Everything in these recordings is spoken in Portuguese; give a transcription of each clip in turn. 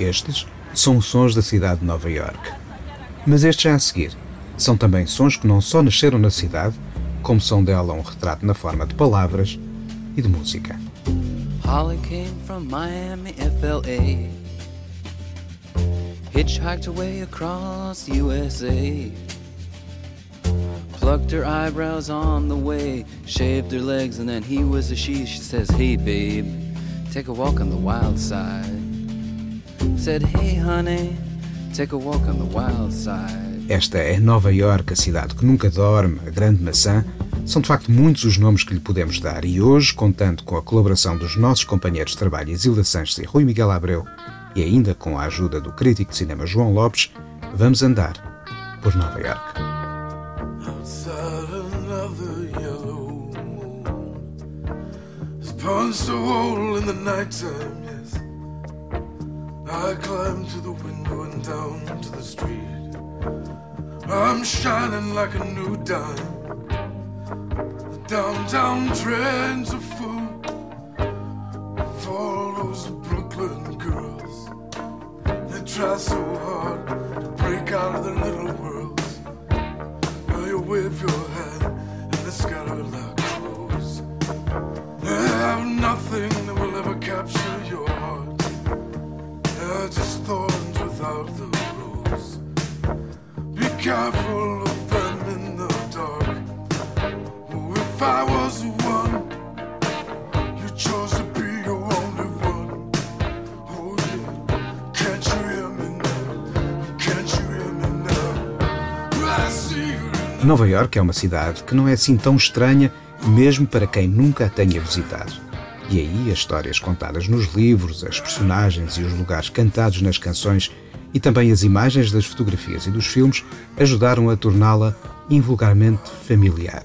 Estes são os sons da cidade de Nova York. Mas estes já a seguir são também sons que não só nasceram na cidade, como são dela um retrato na forma de palavras e de música. Holly came from Miami, FLA. Hitchhiked away across USA. Plucked her eyebrows on the way, shaved her legs, and then he was a she. She says, Hey, babe, take a walk on the wild side. Said, Hey, honey, take a walk on the wild side. Esta é Nova York, a cidade que nunca dorme, a grande maçã. São de facto muitos os nomes que lhe podemos dar e hoje, contando com a colaboração dos nossos companheiros de trabalho Isilda Sanches e Rui Miguel Abreu e ainda com a ajuda do crítico de cinema João Lopes, vamos andar por Nova York. I climb to the window and down to the street. I'm shining like a new dime. The downtown trends are full for all those Brooklyn girls. They try so hard Nova York é uma cidade que não é assim tão estranha, mesmo para quem nunca a tenha visitado. E aí as histórias contadas nos livros, as personagens e os lugares cantados nas canções e também as imagens das fotografias e dos filmes ajudaram a torná-la invulgarmente familiar.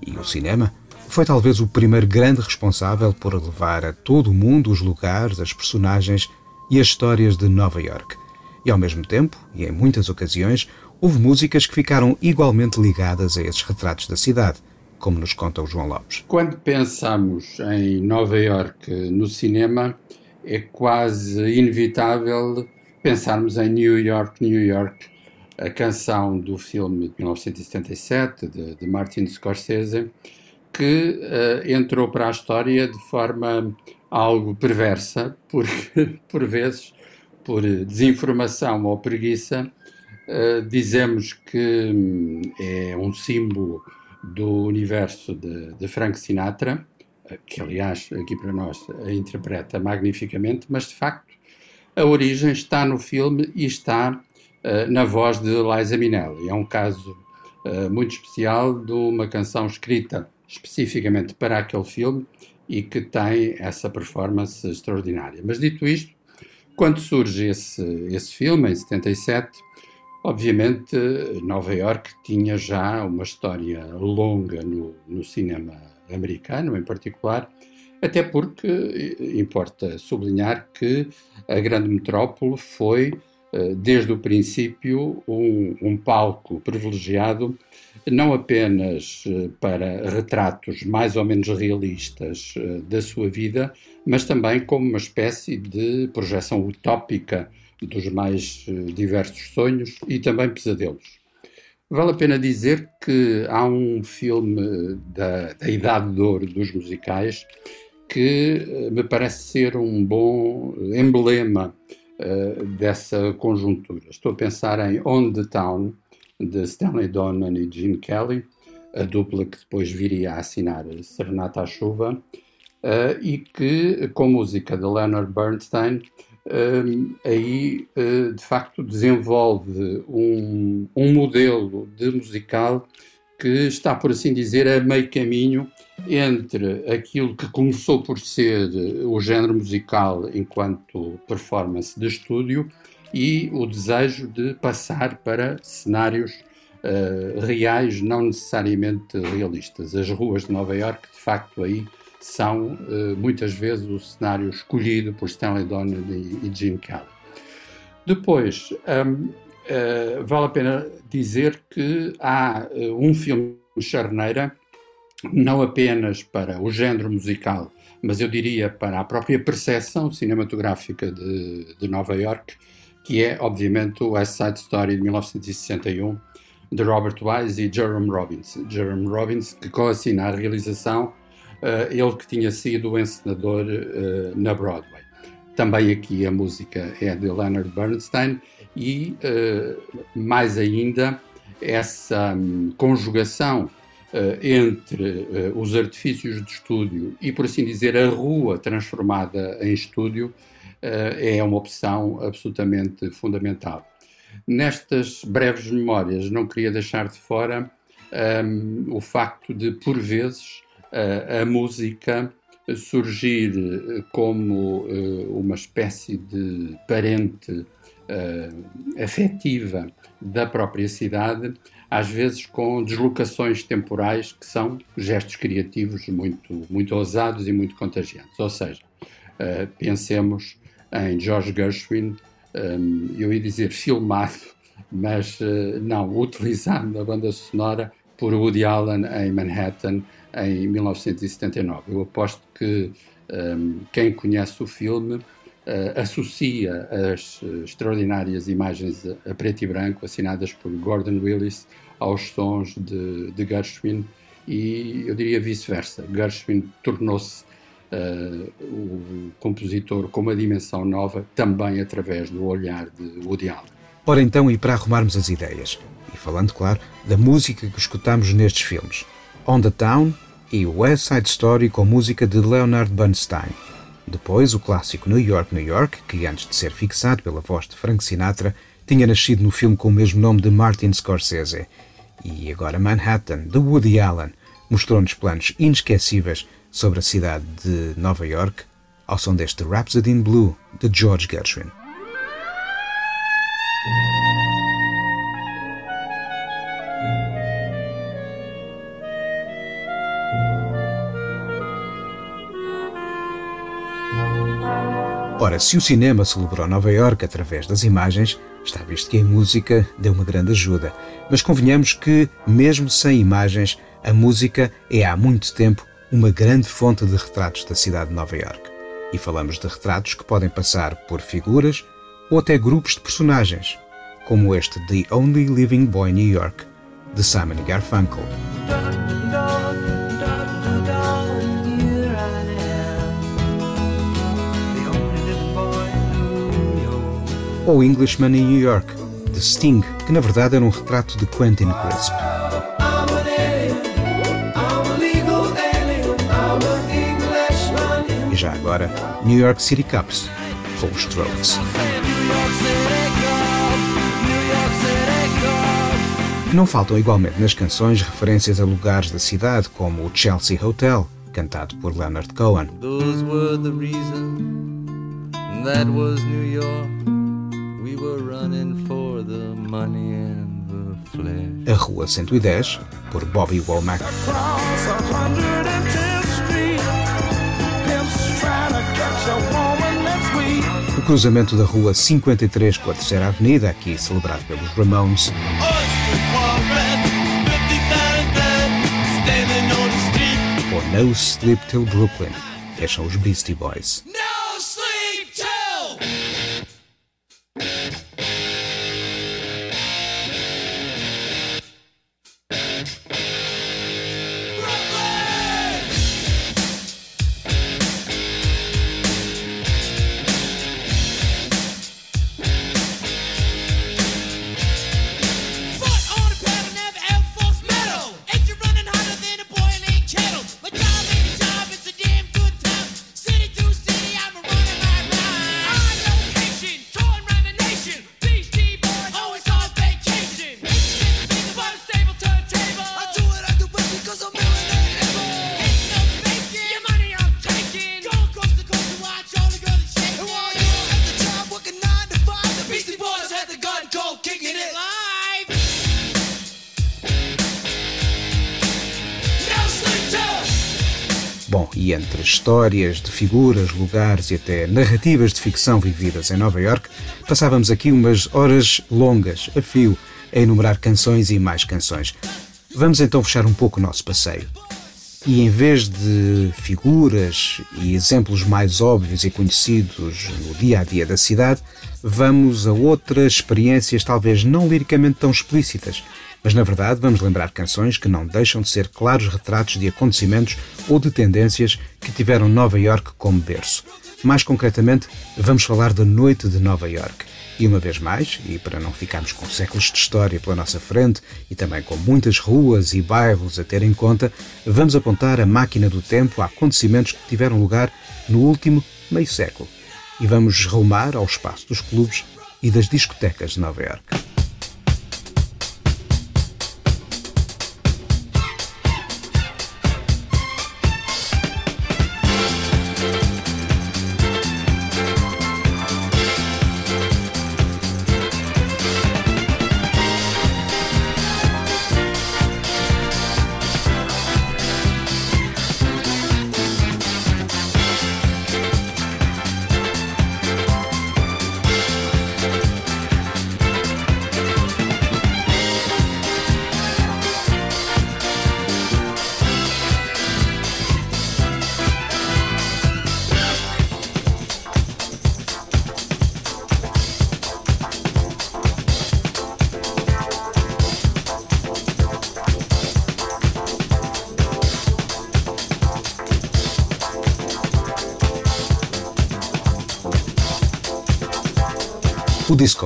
E o cinema foi talvez o primeiro grande responsável por levar a todo o mundo os lugares, as personagens e as histórias de Nova York. E ao mesmo tempo, e em muitas ocasiões, houve músicas que ficaram igualmente ligadas a esses retratos da cidade, como nos conta o João Lopes. Quando pensamos em Nova York no cinema, é quase inevitável pensarmos em New York, New York, a canção do filme de 1977 de, de Martin Scorsese, que uh, entrou para a história de forma algo perversa, porque por vezes, por desinformação ou preguiça, uh, dizemos que um, é um símbolo do universo de, de Frank Sinatra, que aliás aqui para nós a interpreta magnificamente, mas de facto a origem está no filme e está uh, na voz de Liza Minnelli. É um caso uh, muito especial de uma canção escrita especificamente para aquele filme e que tem essa performance extraordinária. Mas dito isto, quando surge esse, esse filme, em 77, obviamente Nova York tinha já uma história longa no, no cinema americano, em particular, até porque eh, importa sublinhar que a grande metrópole foi, eh, desde o princípio, um, um palco privilegiado não apenas eh, para retratos mais ou menos realistas da sua vida, mas também como uma espécie de projeção utópica dos mais diversos sonhos e também pesadelos. Vale a pena dizer que há um filme da, da Idade de Ouro dos musicais que eh, me parece ser um bom emblema uh, dessa conjuntura. Estou a pensar em On the Town, de Stanley Donen e Gene Kelly, a dupla que depois viria a assinar Serenata à Chuva, uh, e que, com música de Leonard Bernstein, aí de facto desenvolve um, um modelo de musical que está, por assim dizer, a meio caminho entre aquilo que começou por ser o género musical enquanto performance de estúdio e o desejo de passar para cenários uh, reais, não necessariamente realistas. As ruas de Nova York, de facto, aí são uh, muitas vezes o cenário escolhido por Stanley Donen e, Gene Kelly. Depois, um, uh, eh, vale a pena dizer que há um filme charneira não apenas para o género musical, mas eu diria para a própria percepção cinematográfica de, de Nova York, que é, obviamente, o West Side Story de 1961, de Robert Wise e Jerome Robbins. Jerome Robbins, que co-assina a realização, ele que tinha sido encenador uh, na Broadway. Também aqui a música é de Leonard Bernstein e, uh, mais ainda, essa um, conjugação entre os artifícios de estúdio e, por assim dizer, a rua transformada em estúdio é uma opção absolutamente fundamental. Nestas breves memórias, não queria deixar de fora um, o facto de, por vezes, a, música surgir eh, como uh, uma espécie de parente uh, afetiva da própria cidade, às vezes com deslocações temporais que são gestos criativos muito, muito ousados e muito contagiantes. Ou seja, pensemos em George Gershwin eu ia dizer filmado, mas não, utilizado na banda sonora por Woody Allen em Manhattan em 1979. Eu aposto que um, quem conhece o filme uh, associa as uh, extraordinárias imagens a, a, preto e branco assinadas por Gordon Willis aos sons de, de Gershwin e eu diria vice-versa. Gershwin tornou-se uh, o compositor com uma dimensão nova, também através do olhar de Woody Allen. Ora então, e para arrumarmos as ideias, e falando, claro, da música que escutamos nestes filmes, On the Town e West Side Story com música de Leonard Bernstein. Depois, o clássico New York, New York, que antes de ser fixado pela voz de Frank Sinatra, tinha nascido no filme com o mesmo nome de Martin Scorsese. E agora Manhattan, de Woody Allen, mostrou-nos planos inesquecíveis sobre a cidade de Nova York ao som deste Rhapsody in Blue de George Gershwin. Ora, se o cinema celebrou Nova York através das imagens, está visto que a música deu uma grande ajuda. Mas convenhamos que, mesmo sem imagens, a música é há muito tempo uma grande fonte de retratos da cidade de Nova York. E falamos de retratos que podem passar por figuras ou até grupos de personagens, como este The Only Living Boy New York, de Simon Garfunkel. Ou Englishman in New York, de Sting, que na verdade era um retrato de Quentin Crisp. já agora New York City Cups com os Strokes. Não faltam igualmente nas canções referências a lugares da cidade, como o Chelsea Hotel, cantado por Leonard Cohen. Those were the that was New York. A Rua 110, por Bobby Womack. O cruzamento da rua 53 com a Terceira Avenida, aqui celebrado pelos Ramones. Ou No Sleep Till Brooklyn, são os Beastie Boys. Histórias de figuras, lugares e até narrativas de ficção vividas em Nova York, passávamos aqui umas horas longas, a fio, a enumerar canções e mais canções. Vamos então fechar um pouco o nosso passeio. E em vez de figuras e exemplos mais óbvios e conhecidos no dia a dia da cidade, vamos a outras experiências talvez não liricamente tão explícitas, mas na verdade vamos lembrar canções que não deixam de ser claros retratos de acontecimentos ou de tendências que tiveram Nova York como berço. Mais concretamente, vamos falar da Noite de Nova York. E uma vez mais, e para não ficarmos com séculos de história pela nossa frente e também com muitas ruas e bairros a ter em conta, vamos apontar a máquina do tempo a acontecimentos que tiveram lugar no último meio século. E vamos rumar ao espaço dos clubes e das discotecas de Nova Iorque.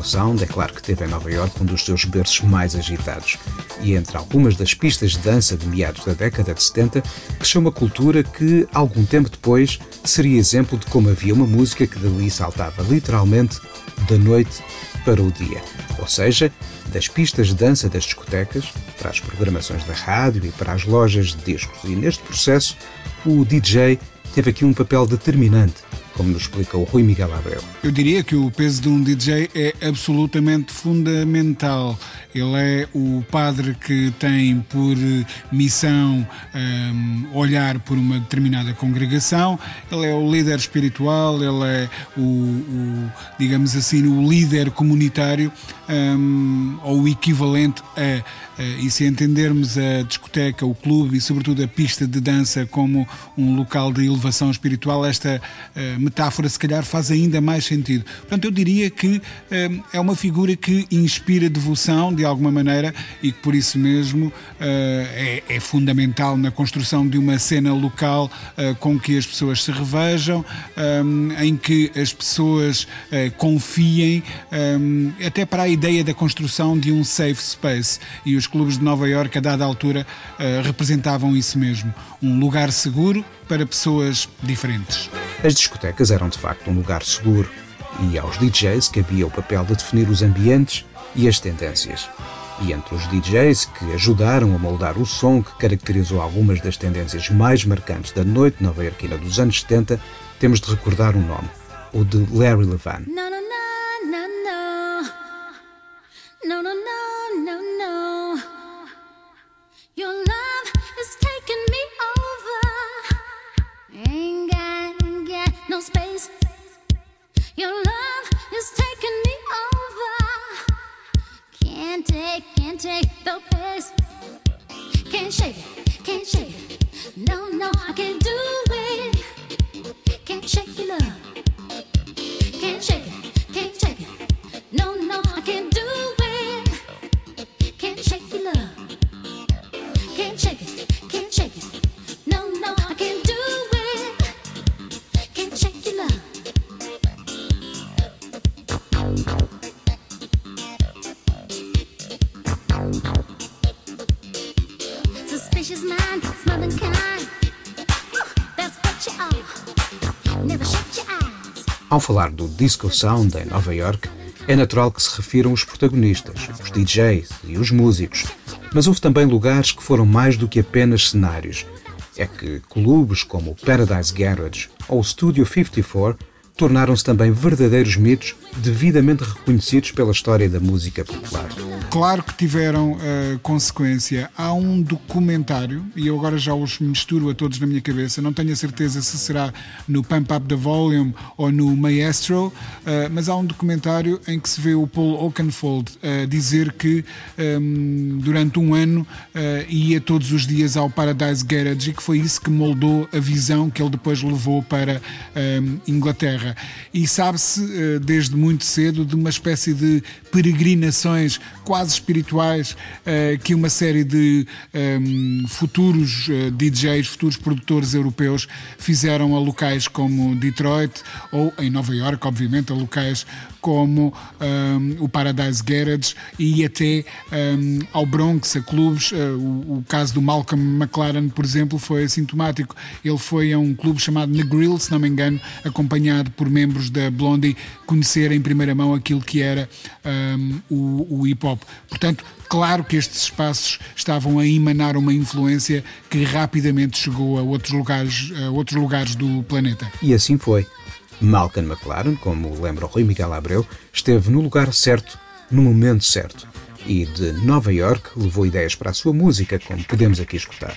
Sound é claro que teve em Nova York um dos seus berços mais agitados, e entre algumas das pistas de dança de meados da década de 70, cresceu uma cultura que, algum tempo depois, seria exemplo de como havia uma música que dali saltava literalmente da noite para o dia. Ou seja, das pistas de dança das discotecas para as programações da rádio e para as lojas de discos. E neste processo, o DJ teve aqui um papel determinante como nos explica o Rui Miguel Abreu. Eu diria que o peso de um DJ é absolutamente fundamental. Ele é o padre que tem por missão um, olhar por uma determinada congregação, ele é o líder espiritual, ele é o, o digamos assim, o líder comunitário um, ou o equivalente a, a, e se entendermos a discoteca, o clube e sobretudo a pista de dança como um local de elevação espiritual, esta uh, metáfora se calhar faz ainda mais sentido. Portanto, eu diria que um, é uma figura que inspira devoção de alguma maneira e que por isso mesmo uh, é, é, fundamental na construção de uma cena local uh, com que as pessoas se revejam, um, em que as pessoas uh, confiem, um, até para a ideia da construção de um safe space. E os clubes de Nova York, a dada altura, representavam isso mesmo: um lugar seguro para pessoas diferentes. As discotecas eram de facto um lugar seguro e aos DJs cabia o papel de definir os ambientes e as tendências. E entre os DJs que ajudaram a moldar o som que caracterizou algumas das tendências mais marcantes da noite nova-iorquina dos anos 70, temos de recordar um nome, o de Larry Levan. No, no, Your love is taking me over. Can't take, can't take the pace. Can't shake it, can't shake it. No, no, I can't do it. Can't shake your love. Ao falar do Disco Sound em Nova York, é natural que se refiram os protagonistas, os DJs e os músicos, mas houve também lugares que foram mais do que apenas cenários. É que clubes como o Paradise Garage ou o Studio 54 tornaram-se também verdadeiros mitos devidamente reconhecidos pela história da música popular. Claro que tiveram uh, consequência. Há um documentário, e eu agora já os misturo a todos na minha cabeça, não tenho a certeza se será no Pump Up the Volume ou no Maestro, uh, mas há um documentário em que se vê o Paul Oakenfold uh, dizer que um, durante um ano ia todos os dias ao Paradise Garage e que foi isso que moldou a visão que ele depois levou para um, Inglaterra. E sabe-se desde muito cedo de uma espécie de peregrinações quase espirituais uh, que uma série de um, ehm, futuros eh, DJs, futuros produtores europeus fizeram a locais como Detroit ou em Nova York, obviamente, a locais como um, o Paradise Garage e até um, ao Bronx, a clubes. Uh, o, o, caso do Malcolm McLaren, por exemplo, foi assintomático. Ele foi a um clube chamado Negril, se não me engano, acompanhado por membros da Blondie, conhecer em primeira mão aquilo que era um, o, o hip hop. Portanto, claro que estes espaços estavam a emanar uma influência que rapidamente chegou a outros lugares, a outros lugares do planeta. E assim foi. Malcolm McLaren, como lembra o Rui Miguel Abreu, esteve no lugar certo, no momento certo. E de Nova York levou ideias para a sua música, como podemos aqui escutar.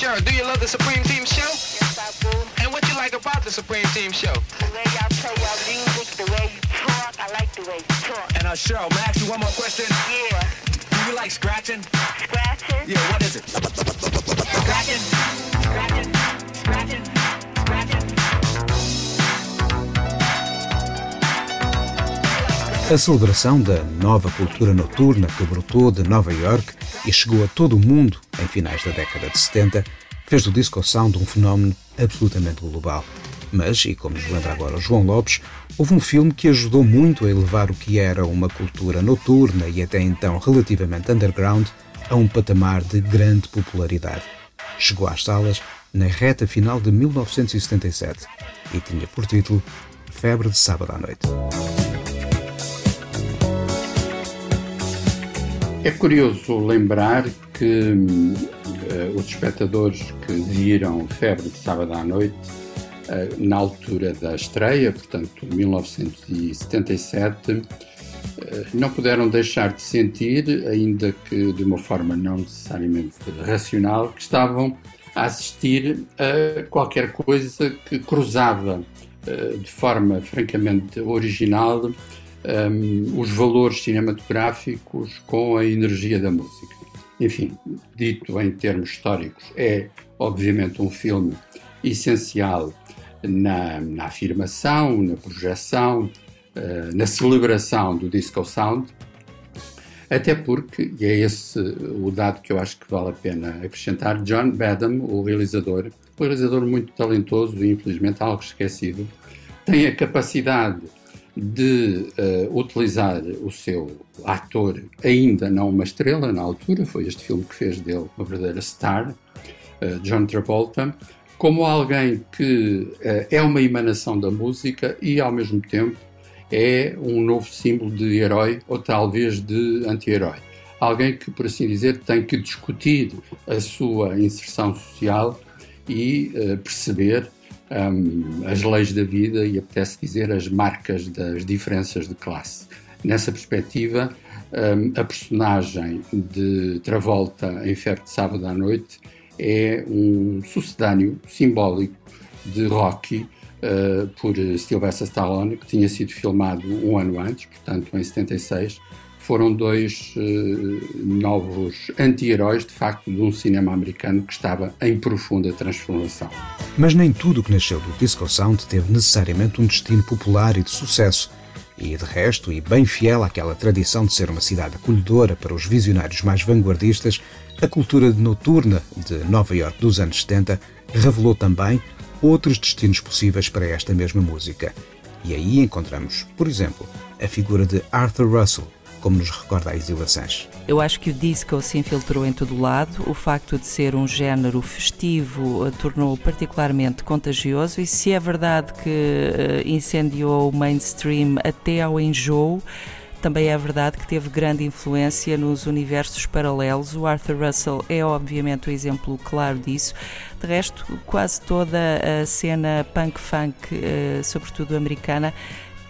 Sure, do you love the Supreme Team show? Yes, I do. And what you like about the Supreme Team show? The way y'all play your music, the way you talk. I like the way you talk. And uh, Cheryl, may I ask you one more question? Yeah. You like scratching? Scratching? Yeah, what is it? Scratching. Scratching. Scratching. Scratching. A celebração da nova cultura noturna que brotou de Nova York e chegou a todo o mundo em finais da década de 70, fez do disco sound um fenómeno absolutamente global. Mas, e como nos lembra agora o João Lopes, houve um filme que ajudou muito a elevar o que era uma cultura noturna e até então relativamente underground a um patamar de grande popularidade. Chegou às salas na reta final de 1977 e tinha por título Febre de Sábado à Noite. É curioso lembrar que uh, os espectadores que viram Febre de Sábado à Noite, na altura da estreia, portanto, 1977, uh, eh, não puderam deixar de sentir, ainda que de uma forma não necessariamente racional, que estavam a assistir a qualquer coisa que cruzava de forma francamente original os valores cinematográficos com a energia da música. Enfim, dito em termos históricos, é obviamente um filme essencial na, na afirmação, na projeção, uh, na celebração do disco sound, até porque, e é esse o dado que eu acho que vale a pena acrescentar, John Badham, o realizador, um realizador muito talentoso e infelizmente algo esquecido, tem a capacidade de uh, utilizar o seu ator, ainda não uma estrela na altura, foi este filme que fez dele uma verdadeira star, uh, John Travolta, como alguém que uh, é uma emanação da música e, ao mesmo tempo, é um novo símbolo de herói ou talvez de anti-herói. Alguém que, por assim dizer, tem que discutir a sua inserção social e perceber um, as leis da vida e apetece dizer as marcas das diferenças de classe. Nessa perspectiva, um, a personagem de Travolta em Febre de Sábado à Noite é um sucedâneo simbólico de Rocky uh, por Sylvester Stallone, que tinha sido filmado um ano antes, portanto em 76, foram dois uh, novos anti-heróis, de facto, de um cinema americano que estava em profunda transformação. Mas nem tudo o que nasceu do Disco Sound teve necessariamente um destino popular e de sucesso. E, de resto, e bem fiel àquela tradição de ser uma cidade acolhedora para os visionários mais vanguardistas, a cultura noturna de Nova York dos anos 70 revelou também outros destinos possíveis para esta mesma música. E aí encontramos, por exemplo, a figura de Arthur Russell, como nos recorda a Isila Sanches. Eu acho que o disco se infiltrou em todo o lado. O facto de ser um género festivo uh, tornou-o particularmente contagioso. E se é verdade que uh, incendiou o mainstream até ao enjoo, também é verdade que teve grande influência nos universos paralelos. O Arthur Russell é, obviamente, o exemplo claro disso. De resto, quase toda a cena punk-funk, eh, sobretudo americana,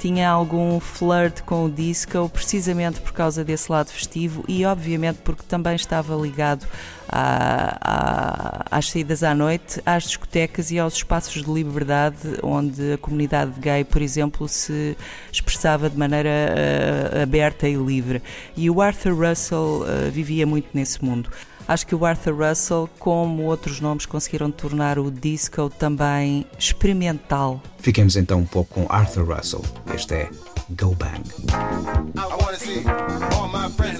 tinha algum flirt com o disco, precisamente por causa desse lado festivo e, obviamente, porque também estava ligado à, à, às saídas à noite, às discotecas e aos espaços de liberdade onde a comunidade gay, por exemplo, se expressava de maneira uh, aberta e livre. E o Arthur Russell uh, vivia muito nesse mundo. Acho que o Arthur Russell, como outros nomes, conseguiram tornar o disco também experimental. Fiquemos então um pouco com Arthur Russell. Este é Go Bang.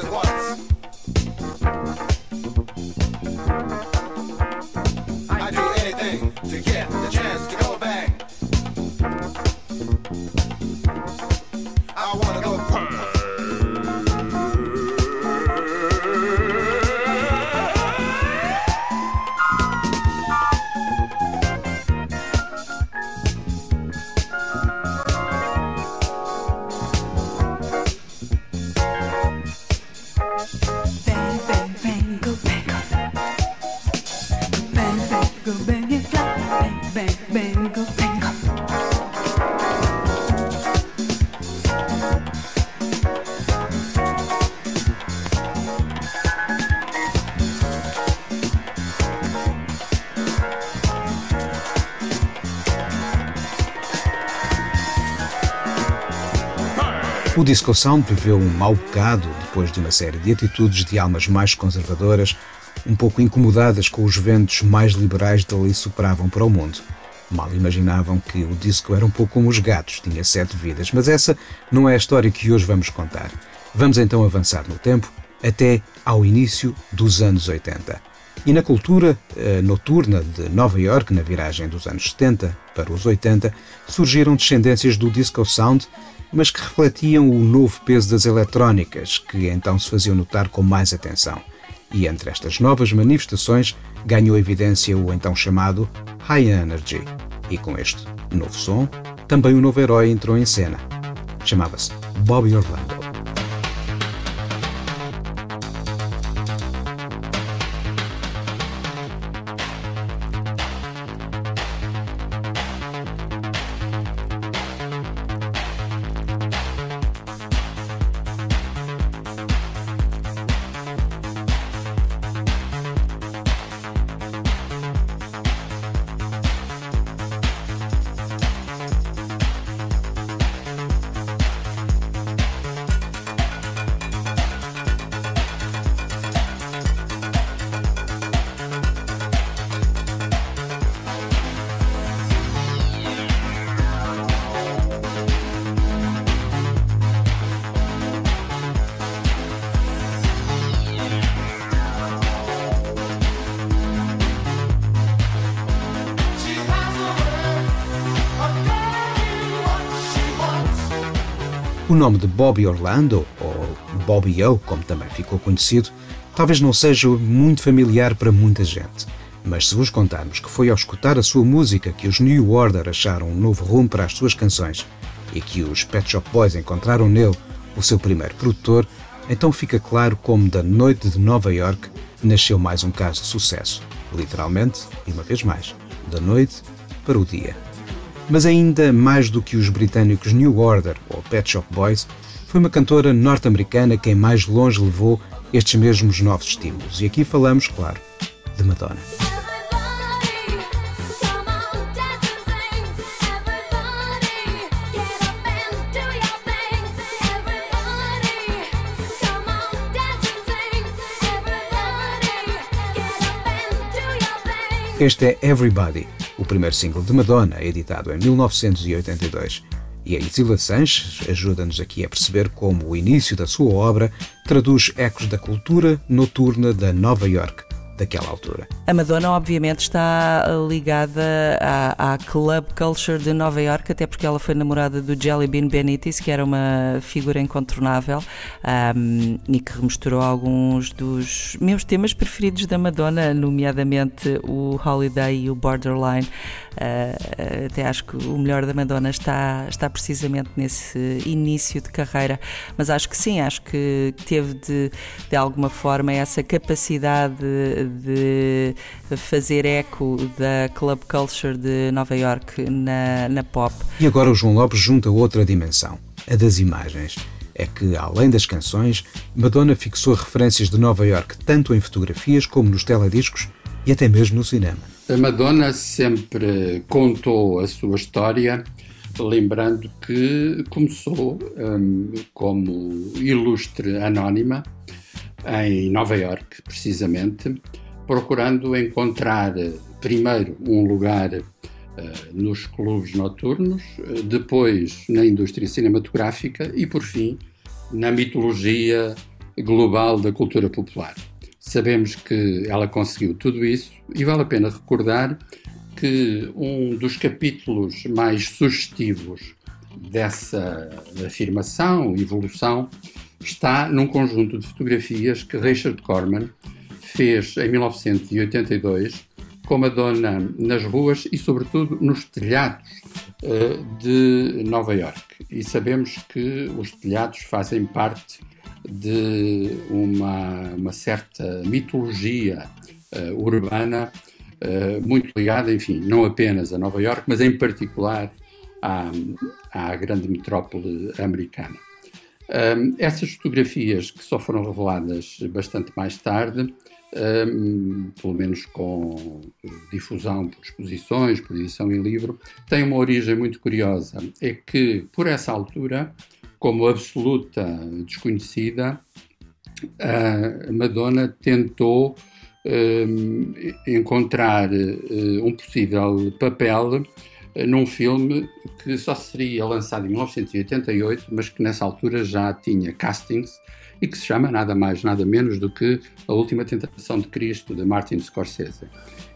to O Disco Sound viveu um mau bocado depois de uma série de atitudes de almas mais conservadoras, um pouco incomodadas com os ventos mais liberais de ali sopravam para o mundo. Mal imaginavam que o disco era um pouco como os gatos, tinha sete vidas, mas essa não é a história que hoje vamos contar. Vamos então avançar no tempo até ao início dos anos 80. E na cultura eh, noturna de Nova York, na viragem dos anos 70 para os 80, surgiram descendências do disco sound mas que refletiam o novo peso das eletrónicas, que então se faziam notar com mais atenção. E entre estas novas manifestações ganhou evidência o então chamado High Energy. E com este novo som, também um novo herói entrou em cena. Chamava-se Bobby Orlando. Nome de Bobby Orlando, ou Bobby O, como também ficou conhecido, talvez não seja muito familiar para muita gente. Mas se vos contarmos que foi ao escutar a sua música que os New Order acharam um novo rumo para as suas canções e que os Pet Shop Boys encontraram nele o seu primeiro produtor, então fica claro como da noite de Nova York nasceu mais um caso de sucesso. Literalmente, e uma vez mais, da noite para o dia. Mas ainda mais do que os britânicos New Order ou Pet Shop Boys, foi uma cantora norte-americana quem mais longe levou estes mesmos novos estímulos. E aqui falamos, claro, de Madonna. Este é Everybody, o primeiro single de Madonna, editado em 1982. E a Isila Sanches ajuda-nos aqui a perceber como o início da sua obra traduz ecos da cultura noturna da Nova York, daquela altura. A Madonna, obviamente, está ligada à, à, club culture de Nova York, até porque ela foi namorada do Jelly Bean Benitez, que era uma figura incontornável um, e que remisturou alguns dos meus temas preferidos da Madonna, nomeadamente o Holiday e o Borderline. Uh, até acho que o melhor da Madonna está, está precisamente nesse início de carreira, mas acho que sim, acho que teve de, de alguma forma essa capacidade de fazer eco da club culture de Nova York na, na pop. E agora o João Lopes junta outra dimensão, a das imagens é que, além das canções, Madonna fixou referências de Nova York tanto em fotografias como nos telediscos e até mesmo no cinema. A Madonna sempre contou a sua história, lembrando que começou um, como ilustre anónima em Nova York, precisamente, procurando encontrar primeiro um lugar uh, nos clubes noturnos, depois na indústria cinematográfica e, por fim, na mitologia global da cultura popular. Sabemos que ela conseguiu tudo isso e vale a pena recordar que um dos capítulos mais sugestivos dessa afirmação, evolução, está num conjunto de fotografias que Richard Corman fez em 1982 com Madonna nas ruas e, sobretudo, nos telhados uh, de Nova York. E sabemos que os telhados fazem parte de uma, uma certa mitologia uh, urbana uh, muito ligada, enfim, não apenas a Nova York, mas em particular à, à grande metrópole americana. Um, essas fotografias, que só foram reveladas bastante mais tarde, um, pelo menos com difusão por exposições, por edição em livro, têm uma origem muito curiosa. É que, por essa altura, como absoluta desconhecida, a Madonna tentou um, encontrar uh, um possível papel num filme que só seria lançado em 1988, mas que nessa altura já tinha castings e que se chama nada mais, nada menos do que A Última Tentação de Cristo, de Martin Scorsese.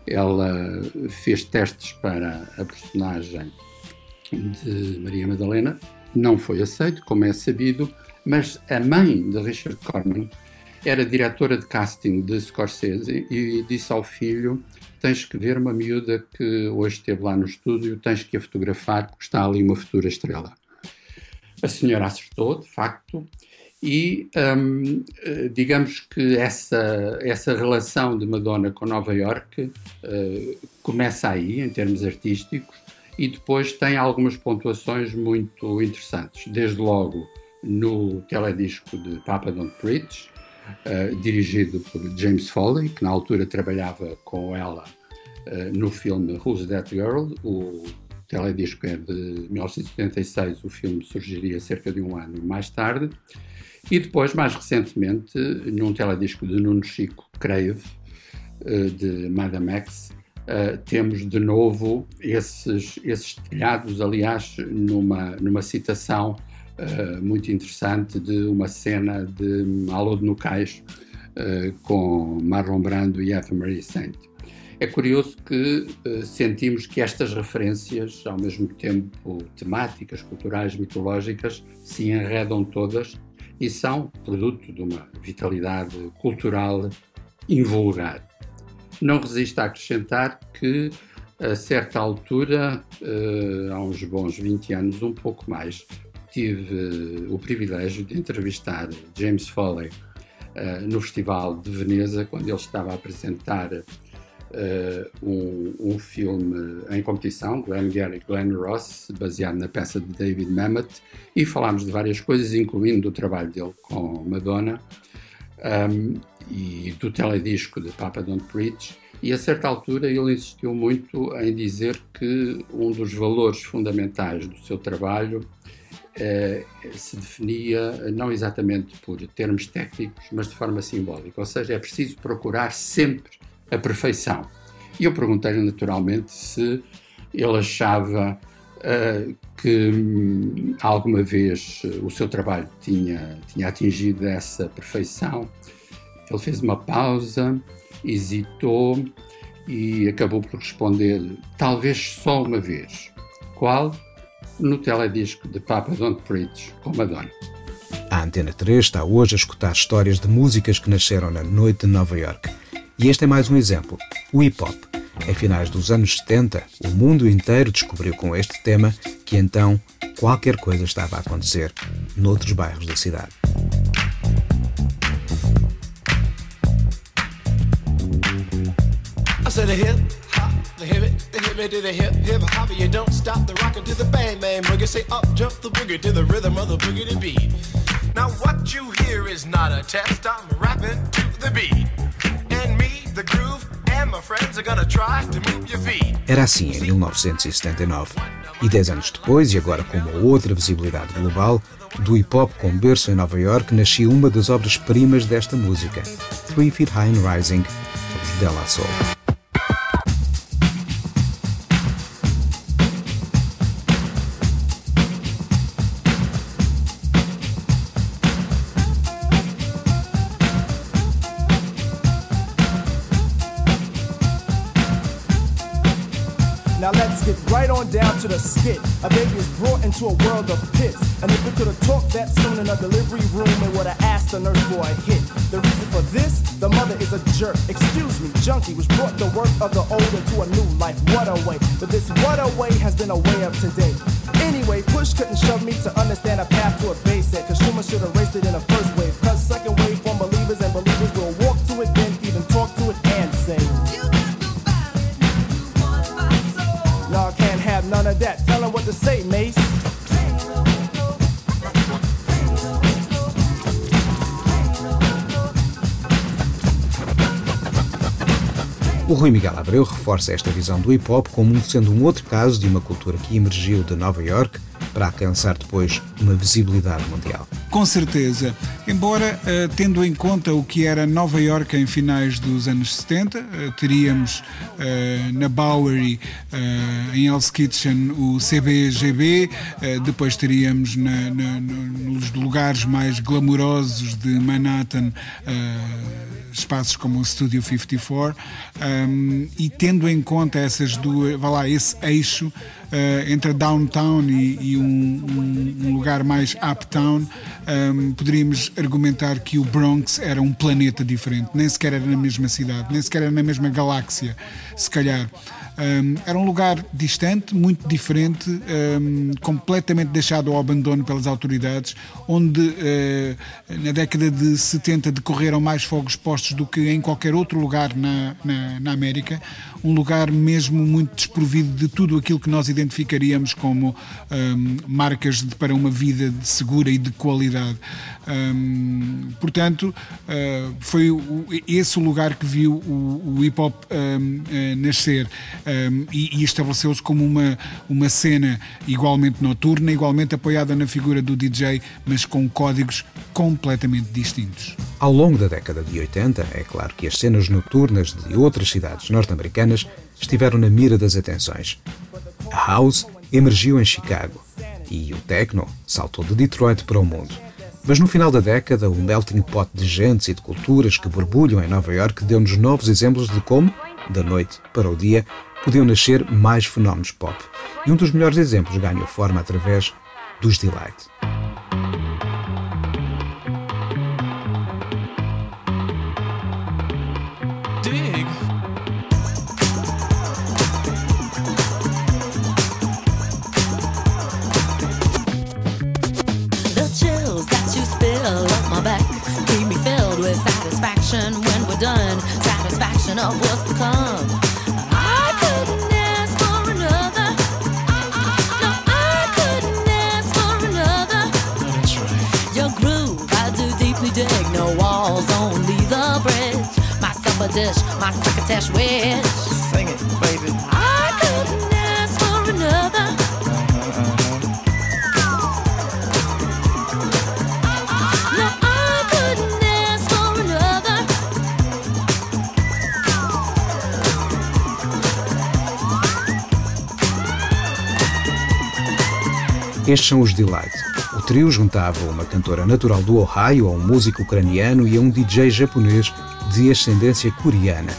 Ela fez testes para a personagem de Maria Madalena não foi aceito, como é sabido, mas a mãe de Richard Corman era diretora de casting de Scorsese e disse ao filho: Tens que ver uma miúda que hoje esteve lá no estúdio, tens que a fotografar, porque está ali uma futura estrela. A senhora acertou, de facto, e um, digamos que essa, essa relação de Madonna com Nova York uh, começa aí, em termos artísticos, e depois tem algumas pontuações muito interessantes. Desde logo no teledisco de Papa Don't Preach, uh, dirigido por James Foley, que na altura trabalhava com ela uh, no filme Who's That Girl? O teledisco é de 1976, o filme surgiria cerca de um ano mais tarde. E depois, mais recentemente, num teledisco de Nuno Chico Crave, uh, de Madame X, Uh, temos de novo esses, esses telhados, aliás, numa, numa citação uh, muito interessante de uma cena de Alô de Nucais uh, com Marlon Brando e Eva Marie Saint. É curioso que sentimos que estas referências, ao mesmo tempo temáticas, culturais, mitológicas, se enredam todas e são produto de uma vitalidade cultural invulgar. Não resisto a acrescentar que, a certa altura, uh, há uns bons 20 anos, um pouco mais, tive uh, o privilégio de entrevistar James Foley uh, no Festival de Veneza, quando ele estava a apresentar um, um, filme em competição, Glenn Gary Glenn Ross, baseado na peça de David Mamet, e falámos de várias coisas, incluindo o trabalho dele com Madonna. Um, e do teledisco de Papa Don't Preach, e a certa altura ele insistiu muito em dizer que um dos valores fundamentais do seu trabalho eh, se definia não exatamente por termos técnicos, mas de forma simbólica, ou seja, é preciso procurar sempre a perfeição. E eu perguntei-lhe naturalmente se ele achava uh, que hum, alguma vez o seu trabalho tinha, tinha atingido essa perfeição Ele fez uma pausa, hesitou e acabou por responder talvez só uma vez. Qual? No teledisco de Papa Don't Preach, com Madonna. A Antena 3 está hoje a escutar histórias de músicas que nasceram na noite de Nova York. E este é mais um exemplo, o hip hop. Em finais dos anos 70, o mundo inteiro descobriu com este tema que então qualquer coisa estava a acontecer noutros bairros da cidade. I said a hip hop, the hip to the hip hip hop. You don't stop the rockin' to the bang bang boogie. Say up jump the boogie to the rhythm of the boogie to beat. Now what you hear is not a test. I'm rapping to the beat, and me, the groove. Era assim em 1979. E dez anos depois, e agora com uma outra visibilidade global, do hip hop com berço em Nova York, nascia uma das obras-primas desta música, Three Feet High and Rising, De La Soul. Into a world of pits. And if it could have talked that soon in a delivery room, it would have asked the nurse for a hit. The reason for this, the mother is a jerk. Excuse me, junkie, which brought the work of the old into a new life. What a way. But this what a way has been a way up to date. Anyway, push couldn't shove me to understand a path to a base. Cause Schumer should raced it in O Rui Miguel Abreu reforça esta visão do hip hop como sendo um outro caso de uma cultura que emergiu de Nova York para alcançar depois uma visibilidade mundial. Com certeza. Embora, uh, tendo em conta o que era Nova York em finais dos anos 70, uh, eh, teríamos uh, na Bowery, em Hell's Kitchen, o CBGB, depois teríamos na, na, nos lugares mais glamourosos de Manhattan espaços como o Studio 54 um, e tendo em conta essas duas, vá lá, esse eixo uh, entre downtown e, e um, um, lugar mais uptown, um, poderíamos argumentar que o Bronx era um planeta diferente, nem sequer era na mesma cidade, nem sequer era na mesma galáxia, se calhar. Um, era um lugar distante, muito diferente, um, completamente deixado ao abandono pelas autoridades, onde uh, na década de 70 decorreram mais fogos postos do que em qualquer outro lugar na, na, na América. Um lugar mesmo muito desprovido de tudo aquilo que nós identificaríamos como um, marcas de, para uma vida segura e de qualidade. Portanto, uh, foi o, esse o lugar que viu o, o hip hop uh, nascer um, e, e estabeleceu-se como uma, uma cena igualmente noturna, igualmente apoiada na figura do DJ, mas com códigos completamente distintos. Ao longo da década de 80, é claro que as cenas noturnas de outras cidades norte-americanas estiveram na mira das atenções. A house emergiu em Chicago e o techno saltou de Detroit para o mundo. Mas no final da década, o melting pot de gentes e de culturas que borbulham em Nova York deu-nos novos exemplos de como, da noite para o dia, podiam nascer mais fenómenos pop. E um dos melhores exemplos ganhou forma através dos Delight. Groove, I couldn't dance for another Young group, I do deeply dig. No walls, only the bridge. My supper dish, my succotash wish. Sing it, Estes são os Delight, o trio juntava uma cantora natural do Ohio, a um músico ucraniano e a um DJ japonês de ascendência coreana.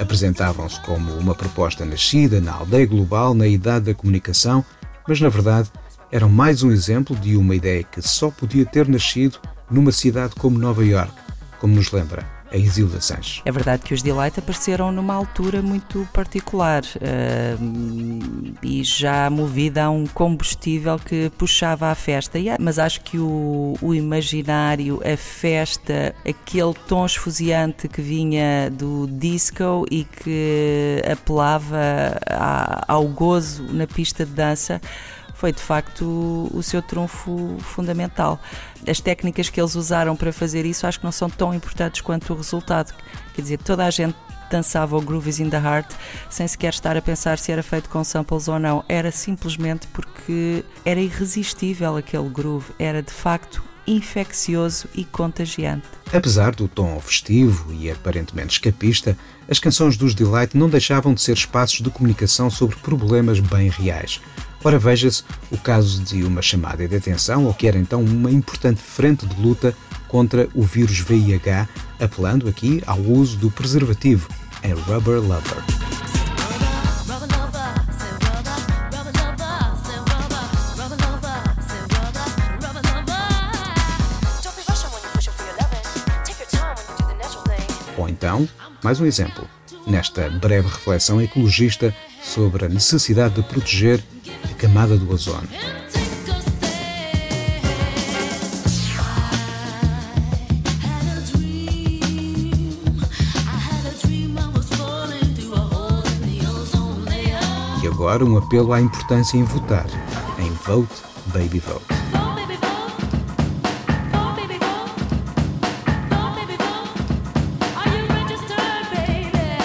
Apresentavam-se como uma proposta nascida na aldeia global na idade da comunicação, mas na verdade eram mais um exemplo de uma ideia que só podia ter nascido numa cidade como Nova York, como nos lembra a Isilda Sanches. É verdade que os Delight apareceram numa altura muito particular uh, e já movida a um combustível que puxava a festa. Mas acho que o, o imaginário, a festa, aquele tom esfuziante que vinha do disco e que apelava a, ao gozo na pista de dança foi de facto o seu trunfo fundamental. As técnicas que eles usaram para fazer isso acho que não são tão importantes quanto o resultado. Quer dizer, toda a gente dançava o Grooves in the Heart sem sequer estar a pensar se era feito com samples ou não. Era simplesmente porque era irresistível aquele groove. Era de facto infeccioso e contagiante. Apesar do tom festivo e aparentemente escapista, as canções dos Delight não deixavam de ser espaços de comunicação sobre problemas bem reais. Ora, veja-se o caso de uma chamada de atenção ao que era então uma importante frente de luta contra o vírus VIH, apelando aqui ao uso do preservativo em Rubber Lover. Ou então, mais um exemplo, nesta breve reflexão ecologista sobre a necessidade de proteger a camada do ozono. E agora um apelo à importância em votar, em Vote Baby Vote.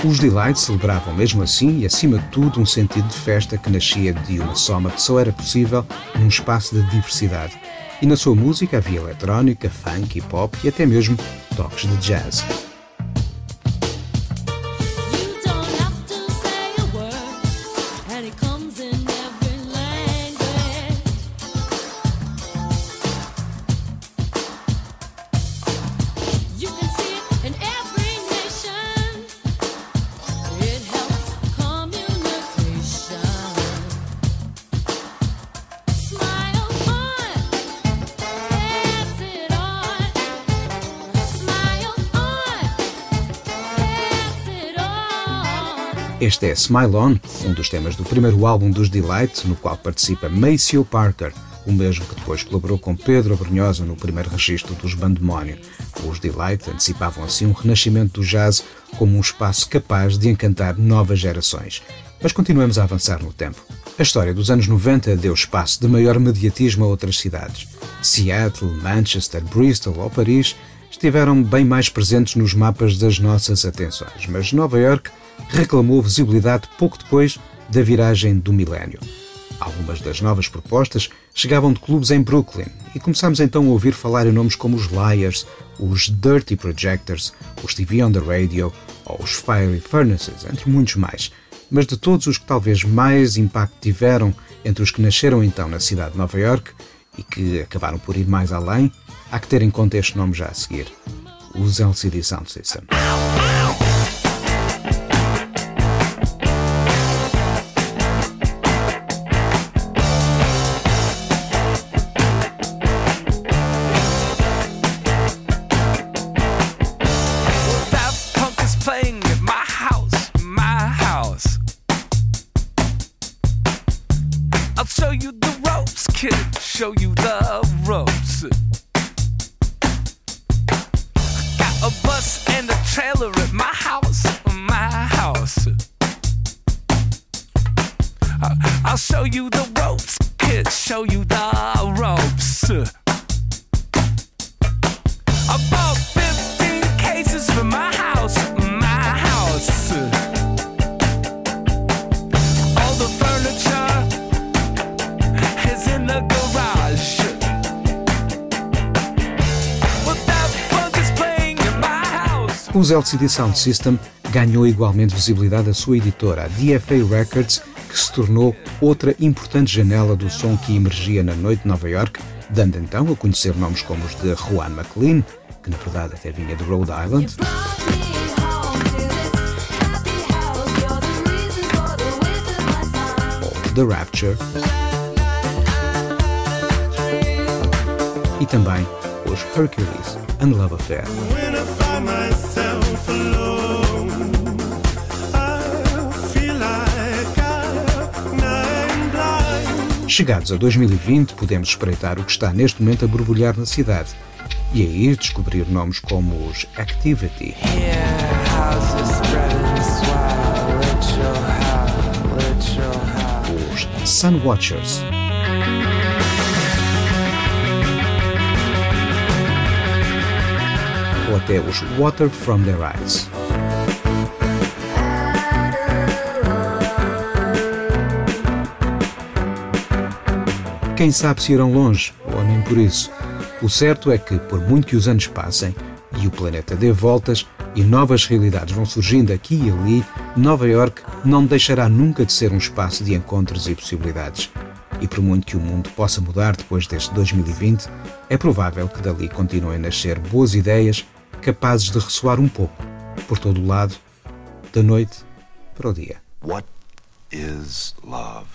Os Delights celebravam mesmo assim e, acima de tudo, um sentido de festa que nascia de uma soma que só era possível num espaço de diversidade. E na sua música havia eletrónica, funk, pop e até mesmo toques de jazz. Este é Smile On, um dos temas do primeiro álbum dos Delight, no qual participa Maceo Parker, o mesmo que depois colaborou com Pedro Abrunhosa no primeiro registro dos Bandemónio. Os Delight antecipavam assim um renascimento do jazz como um espaço capaz de encantar novas gerações. Mas continuamos a avançar no tempo. A história dos anos 90 deu espaço de maior mediatismo a outras cidades. Seattle, Manchester, Bristol ou Paris estiveram bem mais presentes nos mapas das nossas atenções, mas Nova York reclamou visibilidade pouco depois da viragem do milénio. Algumas das novas propostas chegavam de clubes em Brooklyn e começámos então a ouvir falar em nomes como os Liars, os Dirty Projectors, os TV on the Radio ou os Fiery Furnaces, entre muitos mais. Mas de todos os que talvez mais impacto tiveram entre os que nasceram então na cidade de Nova York e que acabaram por ir mais além, há que ter em conta este nome já a seguir: os LCD Sound System. Os LCD Sound System ganhou igualmente visibilidade a sua editora, a DFA Records, que se tornou outra importante janela do som que emergia na noite de Nova York dando então a conhecer nomes como os de Juan McLean, que na verdade até vinha de Rhode Island, ou The Rapture, e também os Hercules and Love Affair. Chegados a 2020, podemos espreitar o que está neste momento a borbulhar na cidade e aí descobrir nomes como os Activity, os Sun Watchers, ou até os Water from Their Eyes. Quem sabe se irão longe, ou nem por isso. O certo é que, por muito que os anos passem e o planeta dê voltas e novas realidades vão surgindo aqui e ali, Nova York não deixará nunca de ser um espaço de encontros e possibilidades. E por muito que o mundo possa mudar depois deste 2020, é provável que dali continuem a nascer boas ideias capazes de ressoar um pouco por todo o lado, da noite para o dia. What is love?